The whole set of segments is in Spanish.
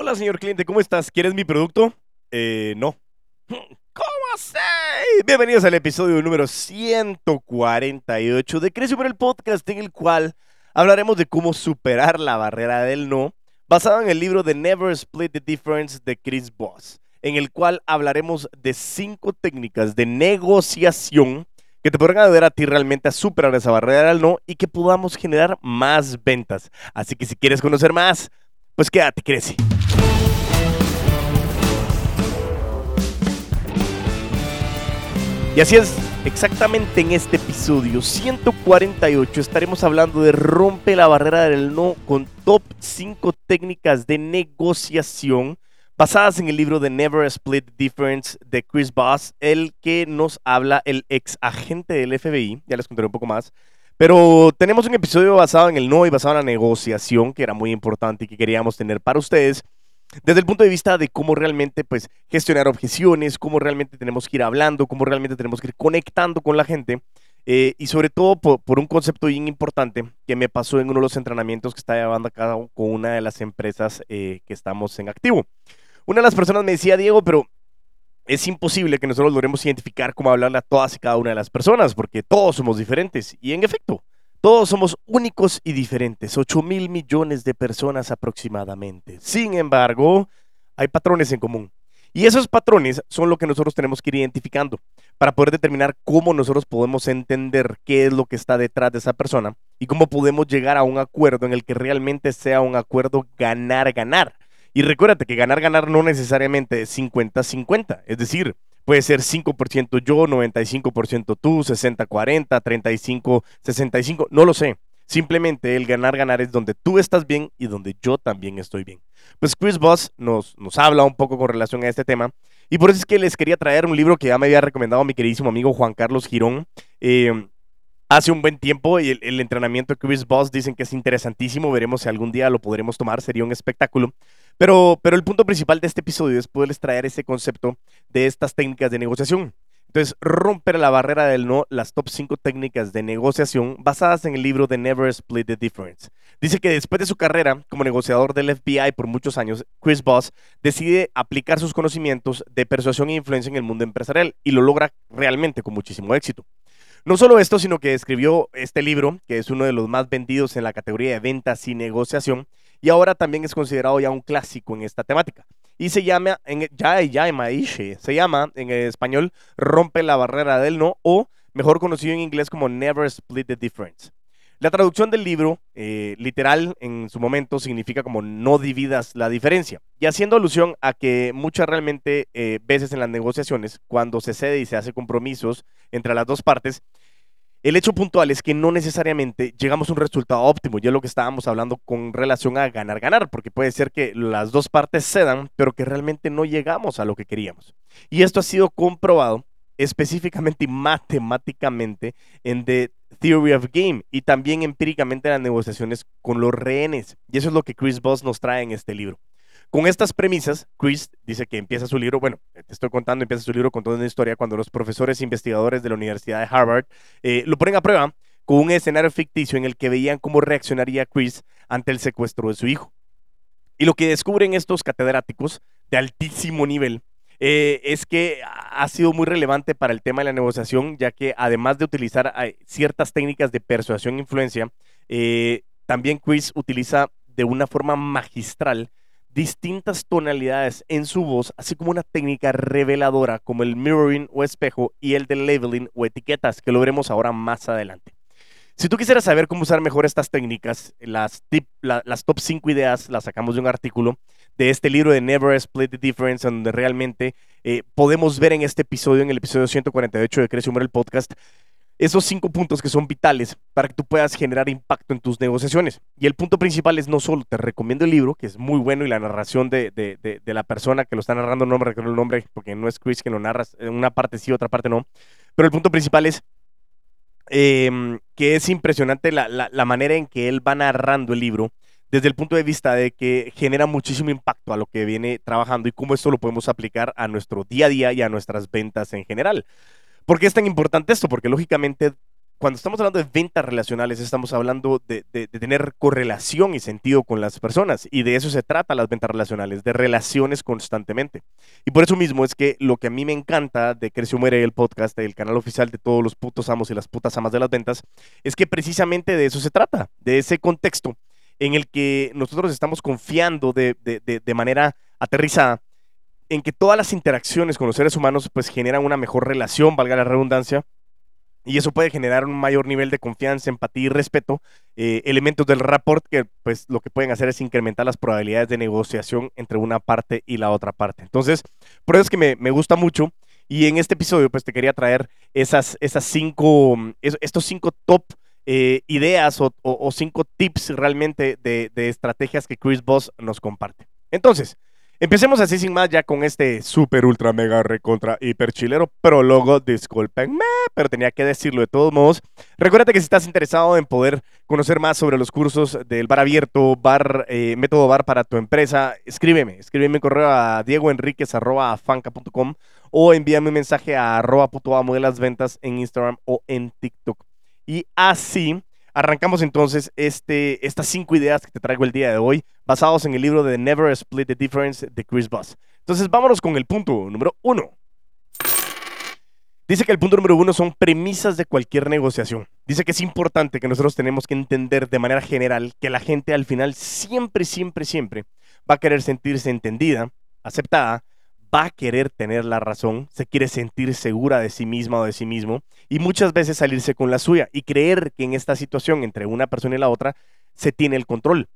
Hola, señor cliente, ¿cómo estás? ¿Quieres mi producto? Eh, no. ¿Cómo así? Bienvenidos al episodio número 148 de Crece por el podcast, en el cual hablaremos de cómo superar la barrera del no, basado en el libro The Never Split the Difference de Chris Voss, en el cual hablaremos de cinco técnicas de negociación que te podrán ayudar a ti realmente a superar esa barrera del no y que podamos generar más ventas. Así que si quieres conocer más, pues quédate, crece. Y así es, exactamente en este episodio 148 estaremos hablando de rompe la barrera del no con top 5 técnicas de negociación basadas en el libro de Never Split Difference de Chris Voss, el que nos habla el ex agente del FBI, ya les contaré un poco más. Pero tenemos un episodio basado en el no y basado en la negociación, que era muy importante y que queríamos tener para ustedes desde el punto de vista de cómo realmente pues, gestionar objeciones, cómo realmente tenemos que ir hablando, cómo realmente tenemos que ir conectando con la gente. Eh, y sobre todo por, un concepto bien importante que me pasó en uno de los entrenamientos que estaba llevando a cabo con una de las empresas eh, que estamos en activo. Una de las personas me decía, Diego, pero es imposible que nosotros logremos identificar cómo hablarle a todas y cada una de las personas, porque todos somos diferentes. Y en efecto, todos somos únicos y diferentes, 8 mil millones de personas aproximadamente. Sin embargo, hay patrones en común. Y esos patrones son lo que nosotros tenemos que ir identificando para poder determinar cómo nosotros podemos entender qué es lo que está detrás de esa persona y cómo podemos llegar a un acuerdo en el que realmente sea un acuerdo ganar-ganar. Y recuérdate que ganar-ganar no necesariamente es 50-50, es decir, Puede ser 5% yo, 95% tú, 60-40, 35-65, no lo sé. Simplemente el ganar-ganar es donde tú estás bien y donde yo también estoy bien. Pues Chris Voss nos, nos habla un poco con relación a este tema y por eso es que les quería traer un libro que ya me había recomendado mi queridísimo amigo Juan Carlos Girón. Eh, hace un buen tiempo y el, entrenamiento de Chris Voss dicen que es interesantísimo. Veremos si algún día lo podremos tomar, sería un espectáculo. Pero, pero el punto principal de este episodio es poderles traer ese concepto de estas técnicas de negociación. Entonces, romper la barrera del no, las top 5 técnicas de negociación basadas en el libro The Never Split the Difference. Dice que después de su carrera como negociador del FBI por muchos años, Chris Voss decide aplicar sus conocimientos de persuasión e influencia en el mundo empresarial y lo logra realmente con muchísimo éxito. No solo esto, sino que escribió este libro, que es uno de los más vendidos en la categoría de ventas y negociación, y ahora también es considerado ya un clásico en esta temática. Y se llama, en, ya, ya, se llama en español Rompe la barrera del no o mejor conocido en inglés como Never Split the Difference. La traducción del libro, eh, literal, en su momento significa como no dividas la diferencia. Y haciendo alusión a que muchas realmente eh, veces en las negociaciones, cuando se cede y se hace compromisos entre las dos partes, el hecho puntual es que no necesariamente llegamos a un resultado óptimo, ya lo que estábamos hablando con relación a ganar-ganar, porque puede ser que las dos partes cedan, pero que realmente no llegamos a lo que queríamos. Y esto ha sido comprobado específicamente y matemáticamente en The Theory of Game y también empíricamente en las negociaciones con los rehenes. Y eso es lo que Chris Voss nos trae en este libro. Con estas premisas, Chris dice que empieza su libro, bueno, te estoy contando, empieza su libro contando una historia cuando los profesores e investigadores de la Universidad de Harvard eh, lo ponen a prueba con un escenario ficticio en el que veían cómo reaccionaría Chris ante el secuestro de su hijo. Y lo que descubren estos catedráticos de altísimo nivel eh, es que ha sido muy relevante para el tema de la negociación, ya que además de utilizar eh, ciertas técnicas de persuasión e influencia, también Chris utiliza de una forma magistral distintas tonalidades en su voz, así como una técnica reveladora como el mirroring o espejo y el de labeling o etiquetas, que lo veremos ahora más adelante. Si tú quisieras saber cómo usar mejor estas técnicas, las, las top 5 ideas las sacamos de un artículo de este libro de Never Split the Difference, donde realmente eh, podemos ver en este episodio, en el episodio 148 de Crece Humor el podcast, esos cinco puntos que son vitales para que tú puedas generar impacto en tus negociaciones. Y el punto principal es no solo te recomiendo el libro, que es muy bueno, y la narración de, la persona que lo está narrando, no me recuerdo el nombre, porque no es Chris que lo narra, una parte sí, otra parte no. Pero el punto principal es em, que es impresionante la, la manera en que él va narrando el libro desde el punto de vista de que genera muchísimo impacto a lo que viene trabajando y cómo esto lo podemos aplicar a nuestro día a día y a nuestras ventas en general. ¿Por qué es tan importante esto? Porque lógicamente cuando estamos hablando de ventas relacionales, estamos hablando de, tener correlación y sentido con las personas. Y de eso se trata las ventas relacionales, de relaciones constantemente. Y por eso mismo es que lo que a mí me encanta de Creció Muere, el podcast, el canal oficial de todos los putos amos y las putas amas de las ventas, es que precisamente de eso se trata, de ese contexto en el que nosotros estamos confiando de, de manera aterrizada en que todas las interacciones con los seres humanos pues generan una mejor relación, valga la redundancia, y eso puede generar un mayor nivel de confianza, empatía y respeto, eh, elementos del rapport que pues lo que pueden hacer es incrementar las probabilidades de negociación entre una parte y la otra parte. Entonces, por eso es que me, gusta mucho y en este episodio pues te quería traer esas, esas cinco, estos cinco top eh, ideas o, cinco tips realmente de, estrategias que Chris Voss nos comparte. Entonces, Empecemos así sin más ya con este super ultra mega recontra hiper chilero prólogo, discúlpenme, pero tenía que decirlo de todos modos. Recuerda que si estás interesado en poder conocer más sobre los cursos del bar abierto, bar, eh, método bar para tu empresa, escríbeme, escríbeme correo a diegoenriquez.fanca.com o envíame un mensaje a arroba puto amo de las ventas en Instagram o en TikTok. Y así Arrancamos entonces este, estas cinco ideas que te traigo el día de hoy, basados en el libro de Never Split the Difference de Chris Voss. Entonces vámonos con el punto número uno. Dice que el punto número uno son premisas de cualquier negociación. Dice que es importante que nosotros tenemos que entender de manera general que la gente al final siempre, siempre, siempre va a querer sentirse entendida, aceptada, va a querer tener la razón, se quiere sentir segura de sí misma o de sí mismo y muchas veces salirse con la suya y creer que en esta situación entre una persona y la otra se tiene el control.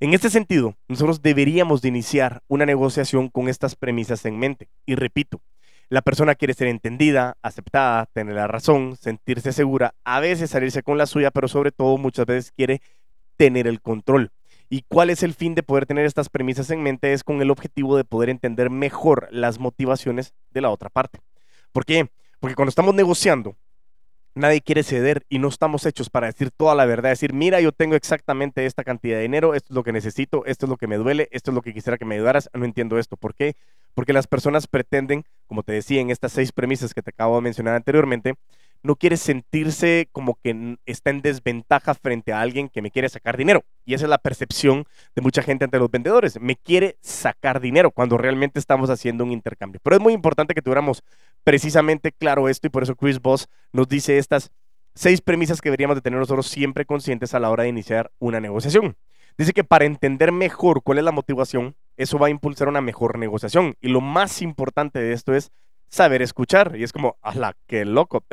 En este sentido, nosotros deberíamos de iniciar una negociación con estas premisas en mente. Y repito, la persona quiere ser entendida, aceptada, tener la razón, sentirse segura, a veces salirse con la suya, pero sobre todo muchas veces quiere tener el control. ¿Y cuál es el fin de poder tener estas premisas en mente? Es con el objetivo de poder entender mejor las motivaciones de la otra parte. ¿Por qué? Porque cuando estamos negociando, nadie quiere ceder y no estamos hechos para decir toda la verdad, decir, mira, yo tengo exactamente esta cantidad de dinero, esto es lo que necesito, esto es lo que me duele, esto es lo que quisiera que me ayudaras, no entiendo esto. ¿Por qué? Porque las personas pretenden, como te decía en estas seis premisas que te acabo de mencionar anteriormente, no quiere sentirse como que está en desventaja frente a alguien que me quiere sacar dinero. Y esa es la percepción de mucha gente ante los vendedores. Me quiere sacar dinero cuando realmente estamos haciendo un intercambio. Pero es muy importante que tuviéramos precisamente claro esto y por eso Chris Voss nos dice estas seis premisas que deberíamos de tener nosotros siempre conscientes a la hora de iniciar una negociación. Dice que para entender mejor cuál es la motivación, eso va a impulsar una mejor negociación. Y lo más importante de esto es saber escuchar. Y es como, la qué loco!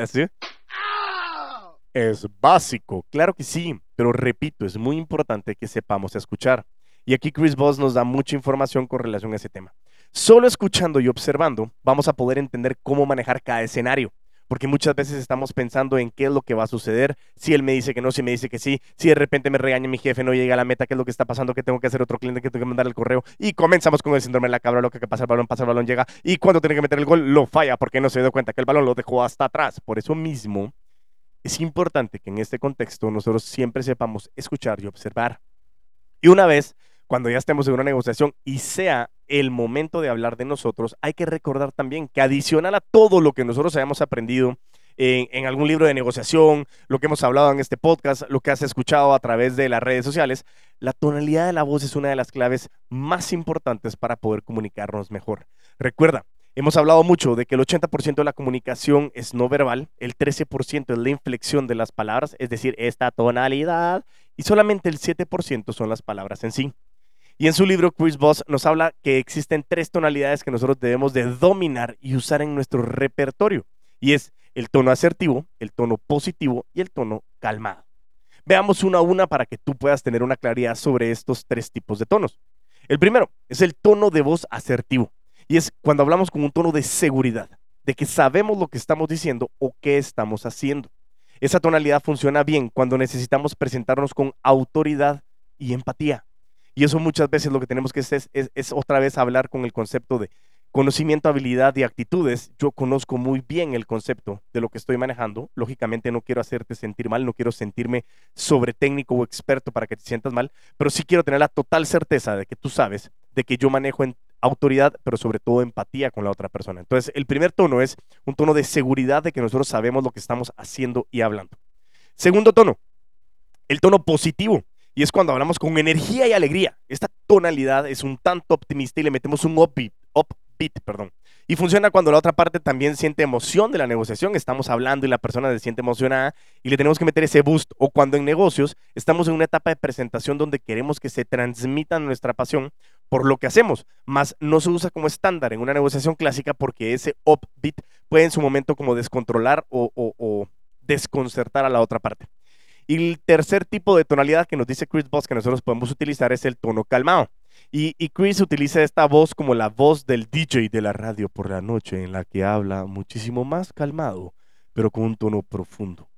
Es básico, claro que sí, pero repito, es muy importante que sepamos escuchar. Y aquí Chris Voss nos da mucha información con relación a ese tema. Solo escuchando y observando vamos a poder entender cómo manejar cada escenario porque muchas veces estamos pensando en qué es lo que va a suceder, si él me dice que no, si me dice que sí, si de repente me regaña mi jefe, no llega a la meta, qué es lo que está pasando, que tengo que hacer otro cliente, que tengo que mandar el correo, y comenzamos con el síndrome de la cabra, lo que pasa el balón, pasa el balón, llega, y cuando tiene que meter el gol, lo falla, porque no se dio cuenta que el balón lo dejó hasta atrás. Por eso mismo, es importante que en este contexto nosotros siempre sepamos escuchar y observar. Y una vez cuando ya estemos en una negociación y sea el momento de hablar de nosotros, hay que recordar también que adicional a todo lo que nosotros hayamos aprendido en, algún libro de negociación, lo que hemos hablado en este podcast, lo que has escuchado a través de las redes sociales, la tonalidad de la voz es una de las claves más importantes para poder comunicarnos mejor. Recuerda, Hemos hablado mucho de que el 80% de la comunicación es no verbal, el 13% es la inflexión de las palabras, es decir, esta tonalidad, y solamente el 7% son las palabras en sí. Y en su libro, Chris Voss nos habla que existen tres tonalidades que nosotros debemos de dominar y usar en nuestro repertorio. Y es el tono asertivo, el tono positivo y el tono calmado. Veamos una a una para que tú puedas tener una claridad sobre estos tres tipos de tonos. El primero es el tono de voz asertivo. Y es cuando hablamos con un tono de seguridad, de que sabemos lo que estamos diciendo o qué estamos haciendo. Esa tonalidad funciona bien cuando necesitamos presentarnos con autoridad y empatía. Y eso muchas veces lo que tenemos que hacer es, otra vez hablar con el concepto de conocimiento, habilidad y actitudes. Yo conozco muy bien el concepto de lo que estoy manejando. Lógicamente no quiero hacerte sentir mal, no quiero sentirme sobre técnico o experto para que te sientas mal, pero sí quiero tener la total certeza de que tú sabes de que yo manejo en autoridad, pero sobre todo empatía con la otra persona. Entonces, el primer tono es un tono de seguridad de que nosotros sabemos lo que estamos haciendo y hablando. Segundo tono, el tono positivo. Y es cuando hablamos con energía y alegría. Esta tonalidad es un tanto optimista y le metemos un upbeat, upbeat perdón. Y funciona cuando la otra parte también siente emoción de la negociación. Estamos hablando y la persona se siente emocionada y le tenemos que meter ese boost. O cuando en negocios estamos en una etapa de presentación donde queremos que se transmita nuestra pasión por lo que hacemos, más no se usa como estándar en una negociación clásica porque ese upbeat puede en su momento como descontrolar o, o desconcertar a la otra parte. Y el tercer tipo de tonalidad que nos dice Chris Voss que nosotros podemos utilizar es el tono calmado. Y, Chris utiliza esta voz como la voz del DJ de la radio por la noche, en la que habla muchísimo más calmado, pero con un tono profundo.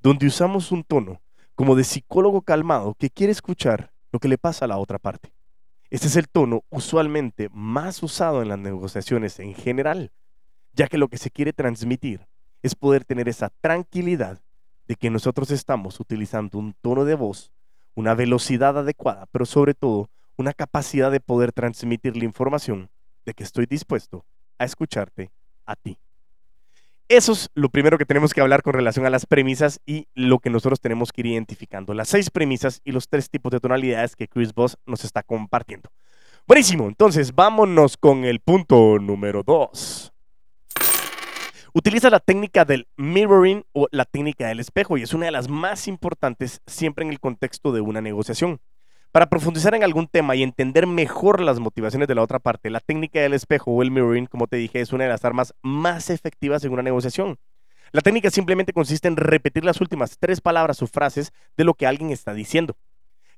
Donde usamos un tono como de psicólogo calmado que quiere escuchar lo que le pasa a la otra parte. Este es el tono usualmente más usado en las negociaciones en general, ya que lo que se quiere transmitir es poder tener esa tranquilidad de que nosotros estamos utilizando un tono de voz, una velocidad adecuada, pero sobre todo una capacidad de poder transmitir la información de que estoy dispuesto a escucharte a ti. Eso es lo primero que tenemos que hablar con relación a las premisas y lo que nosotros tenemos que ir identificando. Las seis premisas y los tres tipos de tonalidades que Chris Voss nos está compartiendo. Buenísimo, entonces vámonos con el punto número dos. Utiliza la técnica del mirroring o la técnica del espejo y es una de las más importantes siempre en el contexto de una negociación. Para profundizar en algún tema y entender mejor las motivaciones de la otra parte, la técnica del espejo o el mirroring, como te dije, es una de las armas más efectivas en una negociación. La técnica simplemente consiste en repetir las últimas tres palabras o frases de lo que alguien está diciendo.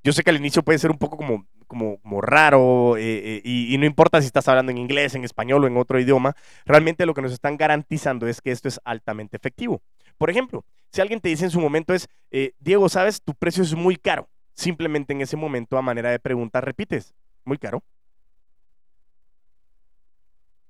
Yo sé que al inicio puede ser un poco como, como, raro eh, eh, y, no importa si estás hablando en inglés, en español o en otro idioma, realmente lo que nos están garantizando es que esto es altamente efectivo. Por ejemplo, si alguien te dice en su momento es, eh, Diego, sabes, tu precio es muy caro. Simplemente en ese momento, a manera de pregunta, repites, muy caro.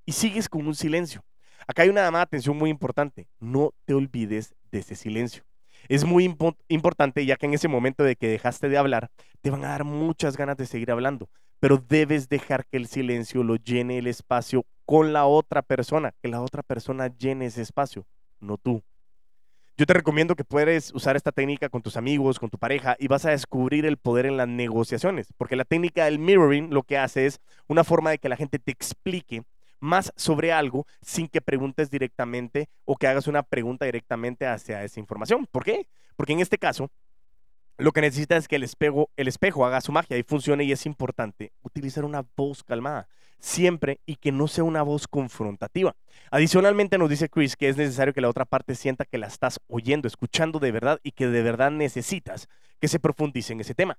Y sigues con un silencio. Acá hay una llamada de atención muy importante. No te olvides de ese silencio es muy importante ya que en ese momento de que dejaste de hablar, te van a dar muchas ganas de seguir hablando, pero debes dejar que el silencio lo llene el espacio con la otra persona, que la otra persona llene ese espacio, no tú. Yo te recomiendo que puedes usar esta técnica con tus amigos, con tu pareja y vas a descubrir el poder en las negociaciones, porque la técnica del mirroring lo que hace es una forma de que la gente te explique más sobre algo sin que preguntes directamente o que hagas una pregunta directamente hacia esa información. ¿Por qué? Porque en este caso, lo que necesitas es que el espejo, el espejo haga su magia y funcione y es importante utilizar una voz calmada siempre y que no sea una voz confrontativa. Adicionalmente nos dice Chris que es necesario que la otra parte sienta que la estás oyendo, escuchando de verdad y que de verdad necesitas que se profundice en ese tema.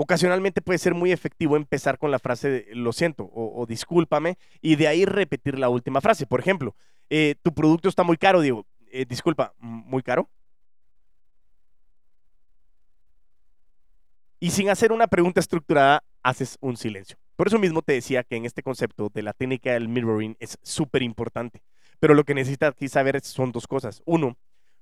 Ocasionalmente puede ser muy efectivo empezar con la frase de, lo siento o, discúlpame y de ahí repetir la última frase. Por ejemplo, eh, tu producto está muy caro, digo, eh, disculpa, ¿muy caro? Y sin hacer una pregunta estructurada, haces un silencio. Por eso mismo te decía que en este concepto de la técnica del mirroring es súper importante. Pero lo que necesitas aquí saber son dos cosas. Uno,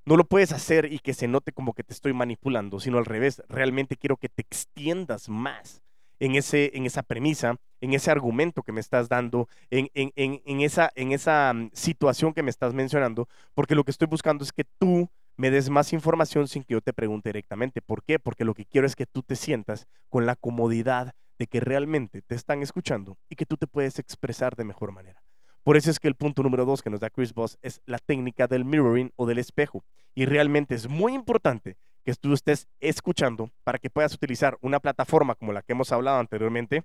no lo puedes hacer y que se note como que te estoy manipulando, sino al revés. Realmente quiero que te extiendas más en, ese, en esa premisa, en ese argumento que me estás dando, en, en, esa, en esa mm, situación que me estás mencionando, porque lo que estoy buscando es que tú me des más información sin que yo te pregunte directamente. ¿Por qué? Porque lo que quiero es que tú te sientas con la comodidad de que realmente te están escuchando y que tú te puedes expresar de mejor manera. Por eso es que el punto número dos que nos da Chris Voss es la técnica del mirroring o del espejo. Y realmente es muy importante que tú estés escuchando para que puedas utilizar una plataforma como la que hemos hablado anteriormente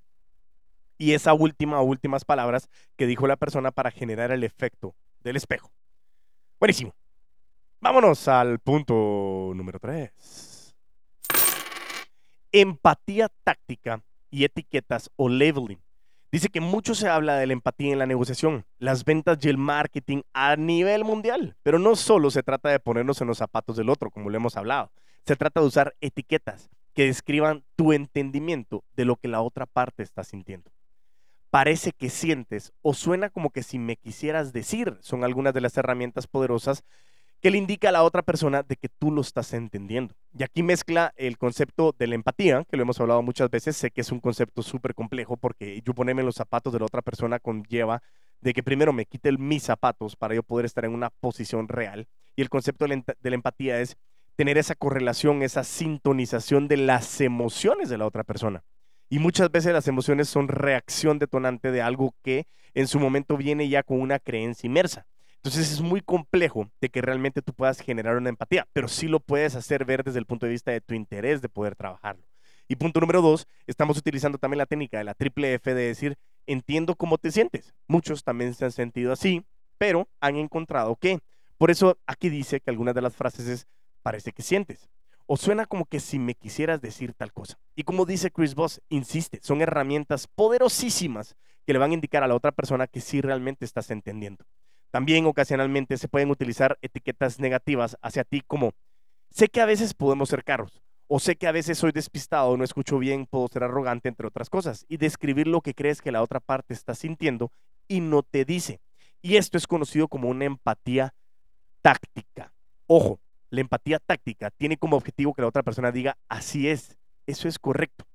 y esa última o últimas palabras que dijo la persona para generar el efecto del espejo. Buenísimo. Vámonos al punto número tres. Empatía táctica y etiquetas o labeling. Dice que mucho se habla de la empatía en la negociación, las ventas y el marketing a nivel mundial, pero no solo se trata de ponernos en los zapatos del otro, como lo hemos hablado, se trata de usar etiquetas que describan tu entendimiento de lo que la otra parte está sintiendo. Parece que sientes o suena como que si me quisieras decir, son algunas de las herramientas poderosas que le indica a la otra persona de que tú lo estás entendiendo. Y aquí mezcla el concepto de la empatía, que lo hemos hablado muchas veces, sé que es un concepto súper complejo porque yo ponerme en los zapatos de la otra persona conlleva de que primero me quite mis zapatos para yo poder estar en una posición real. Y el concepto de la empatía es tener esa correlación, esa sintonización de las emociones de la otra persona. Y muchas veces las emociones son reacción detonante de algo que en su momento viene ya con una creencia inmersa. Entonces es muy complejo de que realmente tú puedas generar una empatía, pero sí lo puedes hacer ver desde el punto de vista de tu interés de poder trabajarlo. Y punto número dos, estamos utilizando también la técnica de la triple F de decir, entiendo cómo te sientes. Muchos también se han sentido así, pero han encontrado que. Por eso aquí dice que algunas de las frases es, parece que sientes. O suena como que si me quisieras decir tal cosa. Y como dice Chris Voss, insiste, son herramientas poderosísimas que le van a indicar a la otra persona que sí realmente estás entendiendo. También ocasionalmente se pueden utilizar etiquetas negativas hacia ti como, sé que a veces podemos ser caros, o sé que a veces soy despistado, no escucho bien, puedo ser arrogante, entre otras cosas, y describir lo que crees que la otra parte está sintiendo y no te dice. Y esto es conocido como una empatía táctica. Ojo, la empatía táctica tiene como objetivo que la otra persona diga, así es, eso es correcto,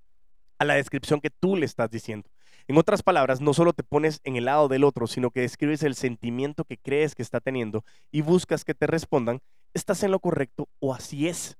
a la descripción que tú le estás diciendo. En otras palabras, no solo te pones en el lado del otro, sino que describes el sentimiento que crees que está teniendo y buscas que te respondan, estás en lo correcto o así es.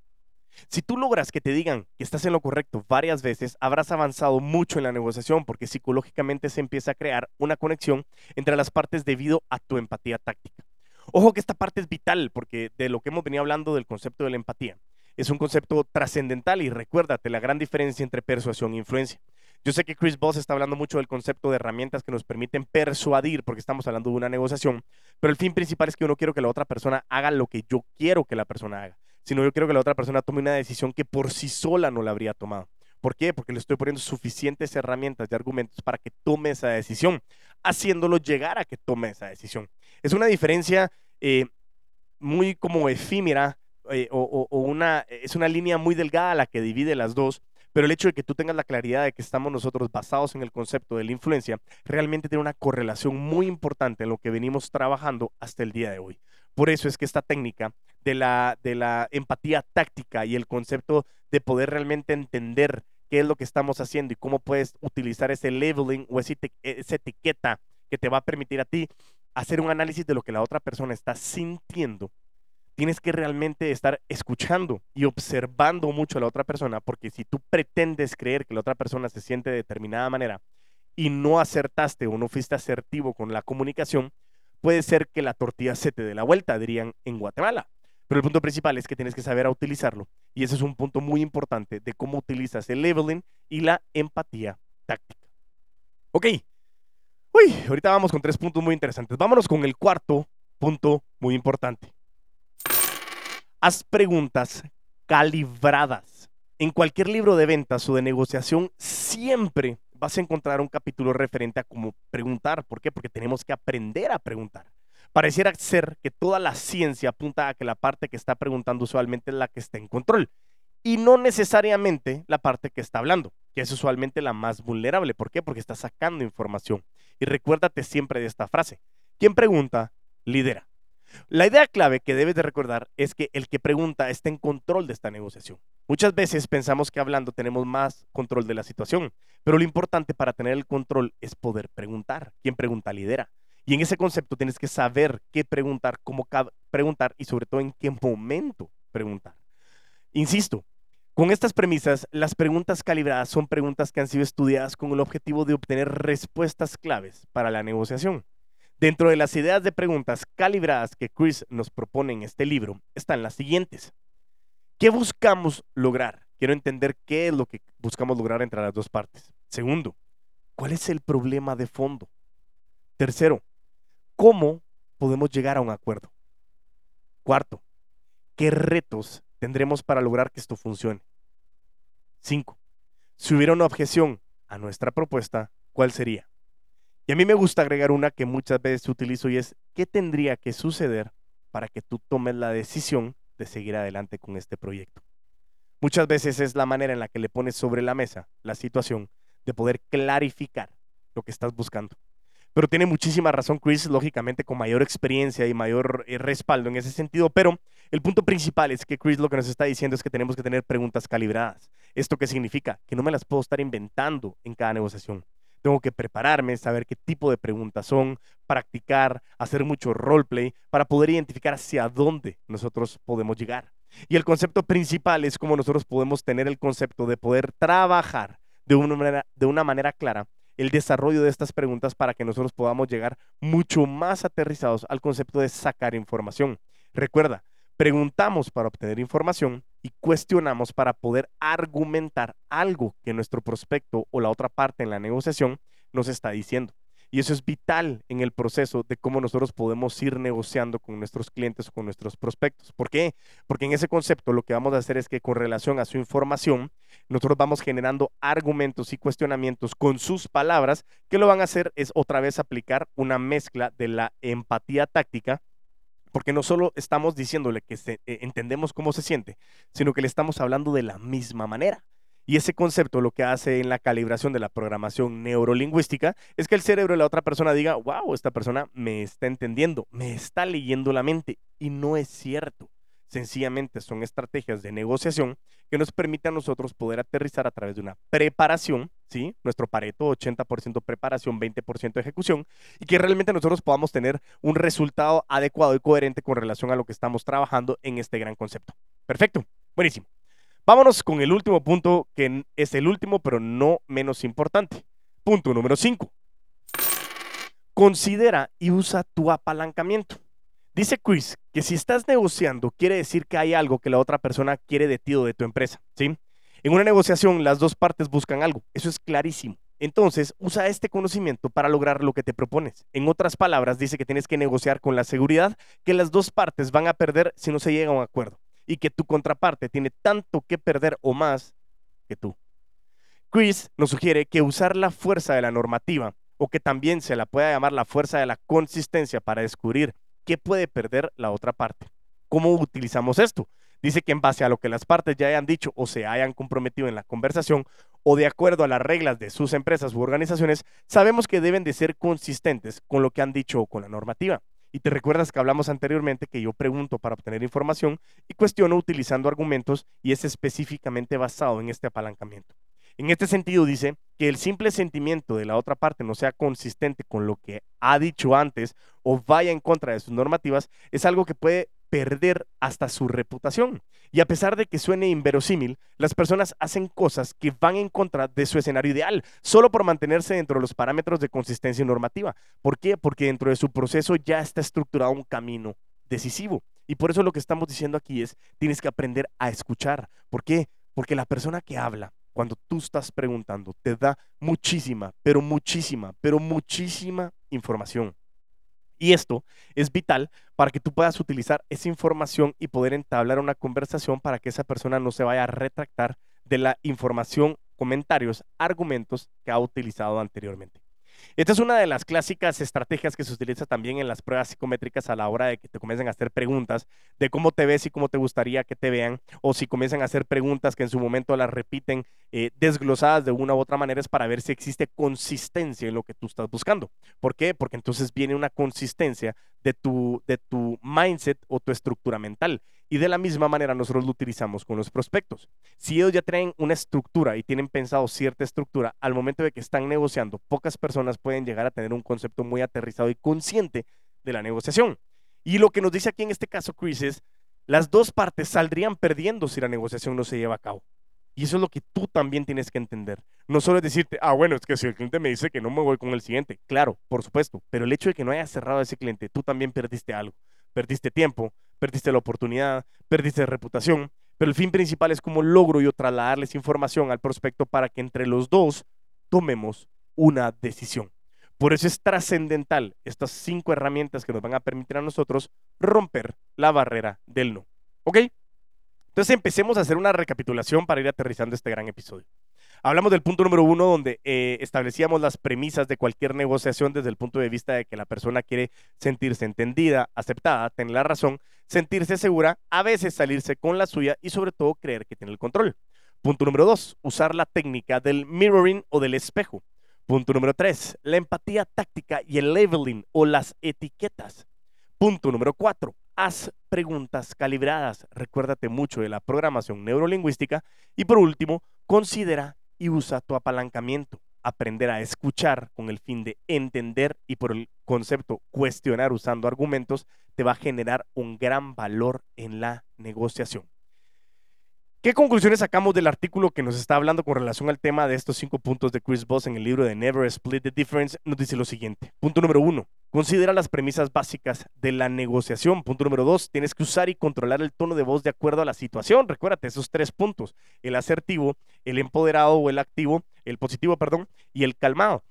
Si tú logras que te digan que estás en lo correcto varias veces, habrás avanzado mucho en la negociación porque psicológicamente se empieza a crear una conexión entre las partes debido a tu empatía táctica. Ojo que esta parte es vital porque de lo que hemos venido hablando del concepto de la empatía es un concepto trascendental y recuérdate la gran diferencia entre persuasión e influencia. Yo sé que Chris Voss está hablando mucho del concepto de herramientas que nos permiten persuadir, porque estamos hablando de una negociación, pero el fin principal es que yo no quiero que la otra persona haga lo que yo quiero que la persona haga, sino yo quiero que la otra persona tome una decisión que por sí sola no la habría tomado. ¿Por qué? Porque le estoy poniendo suficientes herramientas y argumentos para que tome esa decisión, haciéndolo llegar a que tome esa decisión. Es una diferencia eh, muy como efímera eh, o, o, una, es una línea muy delgada la que divide las dos, pero el hecho de que tú tengas la claridad de que estamos nosotros basados en el concepto de la influencia, realmente tiene una correlación muy importante en lo que venimos trabajando hasta el día de hoy. Por eso es que esta técnica de la, de la empatía táctica y el concepto de poder realmente entender qué es lo que estamos haciendo y cómo puedes utilizar ese labeling o esa etiqueta que te va a permitir a ti hacer un análisis de lo que la otra persona está sintiendo tienes que realmente estar escuchando y observando mucho a la otra persona, porque si tú pretendes creer que la otra persona se siente de determinada manera y no acertaste o no fuiste asertivo con la comunicación, puede ser que la tortilla se te dé la vuelta, dirían en Guatemala. Pero el punto principal es que tienes que saber a utilizarlo. Y ese es un punto muy importante de cómo utilizas el labeling y la empatía táctica. Ok. Uy, ahorita vamos con tres puntos muy interesantes. Vámonos con el cuarto punto muy importante. Haz preguntas calibradas. En cualquier libro de ventas o de negociación siempre vas a encontrar un capítulo referente a cómo preguntar. ¿Por qué? Porque tenemos que aprender a preguntar. Pareciera ser que toda la ciencia apunta a que la parte que está preguntando usualmente es la que está en control y no necesariamente la parte que está hablando, que es usualmente la más vulnerable. ¿Por qué? Porque está sacando información. Y recuérdate siempre de esta frase. Quien pregunta, lidera. La idea clave que debes de recordar es que el que pregunta está en control de esta negociación. Muchas veces pensamos que hablando tenemos más control de la situación, pero lo importante para tener el control es poder preguntar. Quien pregunta lidera. Y en ese concepto tienes que saber qué preguntar, cómo preguntar y sobre todo en qué momento preguntar. Insisto, con estas premisas, las preguntas calibradas son preguntas que han sido estudiadas con el objetivo de obtener respuestas claves para la negociación. Dentro de las ideas de preguntas calibradas que Chris nos propone en este libro están las siguientes. ¿Qué buscamos lograr? Quiero entender qué es lo que buscamos lograr entre las dos partes. Segundo, ¿cuál es el problema de fondo? Tercero, ¿cómo podemos llegar a un acuerdo? Cuarto, ¿qué retos tendremos para lograr que esto funcione? Cinco, si hubiera una objeción a nuestra propuesta, ¿cuál sería? Y a mí me gusta agregar una que muchas veces utilizo y es, ¿qué tendría que suceder para que tú tomes la decisión de seguir adelante con este proyecto? Muchas veces es la manera en la que le pones sobre la mesa la situación de poder clarificar lo que estás buscando. Pero tiene muchísima razón Chris, lógicamente con mayor experiencia y mayor eh, respaldo en ese sentido, pero el punto principal es que Chris lo que nos está diciendo es que tenemos que tener preguntas calibradas. ¿Esto qué significa? Que no me las puedo estar inventando en cada negociación. Tengo que prepararme, saber qué tipo de preguntas son, practicar, hacer mucho roleplay para poder identificar hacia dónde nosotros podemos llegar. Y el concepto principal es cómo nosotros podemos tener el concepto de poder trabajar de una manera, de una manera clara el desarrollo de estas preguntas para que nosotros podamos llegar mucho más aterrizados al concepto de sacar información. Recuerda, preguntamos para obtener información y cuestionamos para poder argumentar algo que nuestro prospecto o la otra parte en la negociación nos está diciendo. Y eso es vital en el proceso de cómo nosotros podemos ir negociando con nuestros clientes o con nuestros prospectos. ¿Por qué? Porque en ese concepto lo que vamos a hacer es que con relación a su información, nosotros vamos generando argumentos y cuestionamientos con sus palabras que lo van a hacer es otra vez aplicar una mezcla de la empatía táctica porque no solo estamos diciéndole que eh, entendemos cómo se siente, sino que le estamos hablando de la misma manera. Y ese concepto lo que hace en la calibración de la programación neurolingüística es que el cerebro de la otra persona diga, wow, esta persona me está entendiendo, me está leyendo la mente. Y no es cierto. Sencillamente son estrategias de negociación que nos permiten a nosotros poder aterrizar a través de una preparación, ¿sí? Nuestro Pareto, 80% preparación, 20% ejecución, y que realmente nosotros podamos tener un resultado adecuado y coherente con relación a lo que estamos trabajando en este gran concepto. Perfecto, buenísimo. Vámonos con el último punto, que es el último, pero no menos importante. Punto número 5. Considera y usa tu apalancamiento. Dice Chris que si estás negociando, quiere decir que hay algo que la otra persona quiere de ti o de tu empresa. ¿sí? En una negociación, las dos partes buscan algo. Eso es clarísimo. Entonces, usa este conocimiento para lograr lo que te propones. En otras palabras, dice que tienes que negociar con la seguridad que las dos partes van a perder si no se llega a un acuerdo y que tu contraparte tiene tanto que perder o más que tú. Chris nos sugiere que usar la fuerza de la normativa, o que también se la pueda llamar la fuerza de la consistencia para descubrir qué puede perder la otra parte. ¿Cómo utilizamos esto? Dice que en base a lo que las partes ya hayan dicho o se hayan comprometido en la conversación o de acuerdo a las reglas de sus empresas u organizaciones, sabemos que deben de ser consistentes con lo que han dicho o con la normativa. Y te recuerdas que hablamos anteriormente que yo pregunto para obtener información y cuestiono utilizando argumentos y es específicamente basado en este apalancamiento. En este sentido dice que el simple sentimiento de la otra parte no sea consistente con lo que ha dicho antes o vaya en contra de sus normativas es algo que puede perder hasta su reputación. Y a pesar de que suene inverosímil, las personas hacen cosas que van en contra de su escenario ideal, solo por mantenerse dentro de los parámetros de consistencia normativa. ¿Por qué? Porque dentro de su proceso ya está estructurado un camino decisivo. Y por eso lo que estamos diciendo aquí es, tienes que aprender a escuchar. ¿Por qué? Porque la persona que habla, cuando tú estás preguntando, te da muchísima, pero muchísima, pero muchísima información. Y esto es vital para que tú puedas utilizar esa información y poder entablar una conversación para que esa persona no se vaya a retractar de la información, comentarios, argumentos que ha utilizado anteriormente. Esta es una de las clásicas estrategias que se utiliza también en las pruebas psicométricas a la hora de que te comiencen a hacer preguntas de cómo te ves y cómo te gustaría que te vean, o si comienzan a hacer preguntas que en su momento las repiten eh, desglosadas de una u otra manera es para ver si existe consistencia en lo que tú estás buscando. ¿Por qué? Porque entonces viene una consistencia de tu, de tu mindset o tu estructura mental. Y de la misma manera nosotros lo utilizamos con los prospectos. Si ellos ya traen una estructura y tienen pensado cierta estructura, al momento de que están negociando, pocas personas pueden llegar a tener un concepto muy aterrizado y consciente de la negociación. Y lo que nos dice aquí en este caso Chris es, las dos partes saldrían perdiendo si la negociación no se lleva a cabo. Y eso es lo que tú también tienes que entender. No solo es decirte, ah, bueno, es que si el cliente me dice que no me voy con el siguiente. Claro, por supuesto. Pero el hecho de que no hayas cerrado a ese cliente, tú también perdiste algo. Perdiste tiempo, perdiste la oportunidad, perdiste reputación, pero el fin principal es cómo logro yo trasladarles información al prospecto para que entre los dos tomemos una decisión. Por eso es trascendental estas cinco herramientas que nos van a permitir a nosotros romper la barrera del no. ¿Ok? Entonces empecemos a hacer una recapitulación para ir aterrizando este gran episodio. Hablamos del punto número uno, donde eh, establecíamos las premisas de cualquier negociación desde el punto de vista de que la persona quiere sentirse entendida, aceptada, tener la razón, sentirse segura, a veces salirse con la suya y sobre todo creer que tiene el control. Punto número dos, usar la técnica del mirroring o del espejo. Punto número tres, la empatía táctica y el labeling o las etiquetas. Punto número cuatro, haz preguntas calibradas. Recuérdate mucho de la programación neurolingüística. Y por último, considera y usa tu apalancamiento. Aprender a escuchar con el fin de entender y por el concepto cuestionar usando argumentos te va a generar un gran valor en la negociación. ¿Qué conclusiones sacamos del artículo que nos está hablando con relación al tema de estos cinco puntos de Chris Voss en el libro de Never Split the Difference? Nos dice lo siguiente. Punto número uno, considera las premisas básicas de la negociación. Punto número dos, tienes que usar y controlar el tono de voz de acuerdo a la situación. Recuérdate esos tres puntos, el asertivo, el empoderado o el activo, el positivo, perdón, y el calmado.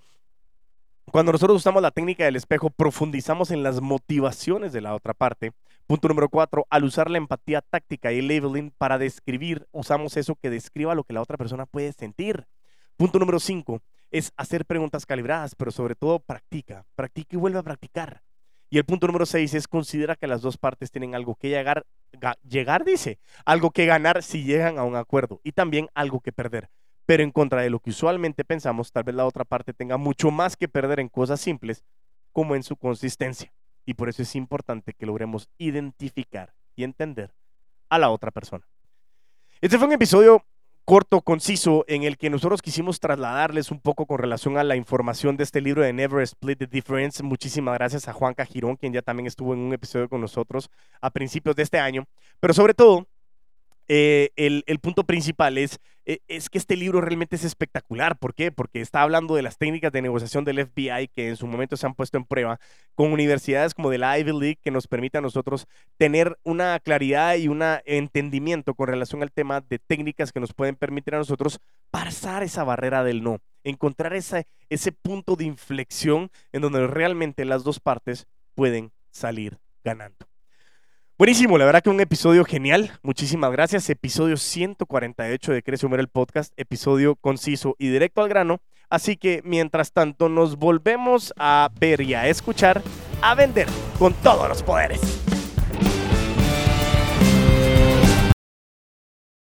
Cuando nosotros usamos la técnica del espejo, profundizamos en las motivaciones de la otra parte. Punto número cuatro, al usar la empatía táctica y el labeling para describir, usamos eso que describa lo que la otra persona puede sentir. Punto número cinco, es hacer preguntas calibradas, pero sobre todo practica, practica y vuelve a practicar. Y el punto número seis es considera que las dos partes tienen algo que llegar, llegar dice, algo que ganar si llegan a un acuerdo y también algo que perder pero en contra de lo que usualmente pensamos, tal vez la otra parte tenga mucho más que perder en cosas simples como en su consistencia. Y por eso es importante que logremos identificar y entender a la otra persona. Este fue un episodio corto, conciso, en el que nosotros quisimos trasladarles un poco con relación a la información de este libro de Never Split the Difference. Muchísimas gracias a Juan Cajirón, quien ya también estuvo en un episodio con nosotros a principios de este año. Pero sobre todo, eh, el, punto principal es, es que este libro realmente es espectacular. ¿Por qué? Porque está hablando de las técnicas de negociación del FBI que en su momento se han puesto en prueba con universidades como de la Ivy League que nos permite a nosotros tener una claridad y un entendimiento con relación al tema de técnicas que nos pueden permitir a nosotros pasar esa barrera del no, encontrar ese punto de inflexión en donde realmente las dos partes pueden salir ganando. Buenísimo, la verdad que un episodio genial. Muchísimas gracias. Episodio 148 de Crece Humor el Podcast. Episodio conciso y directo al grano. Así que mientras tanto nos volvemos a ver y a escuchar, a vender con todos los poderes.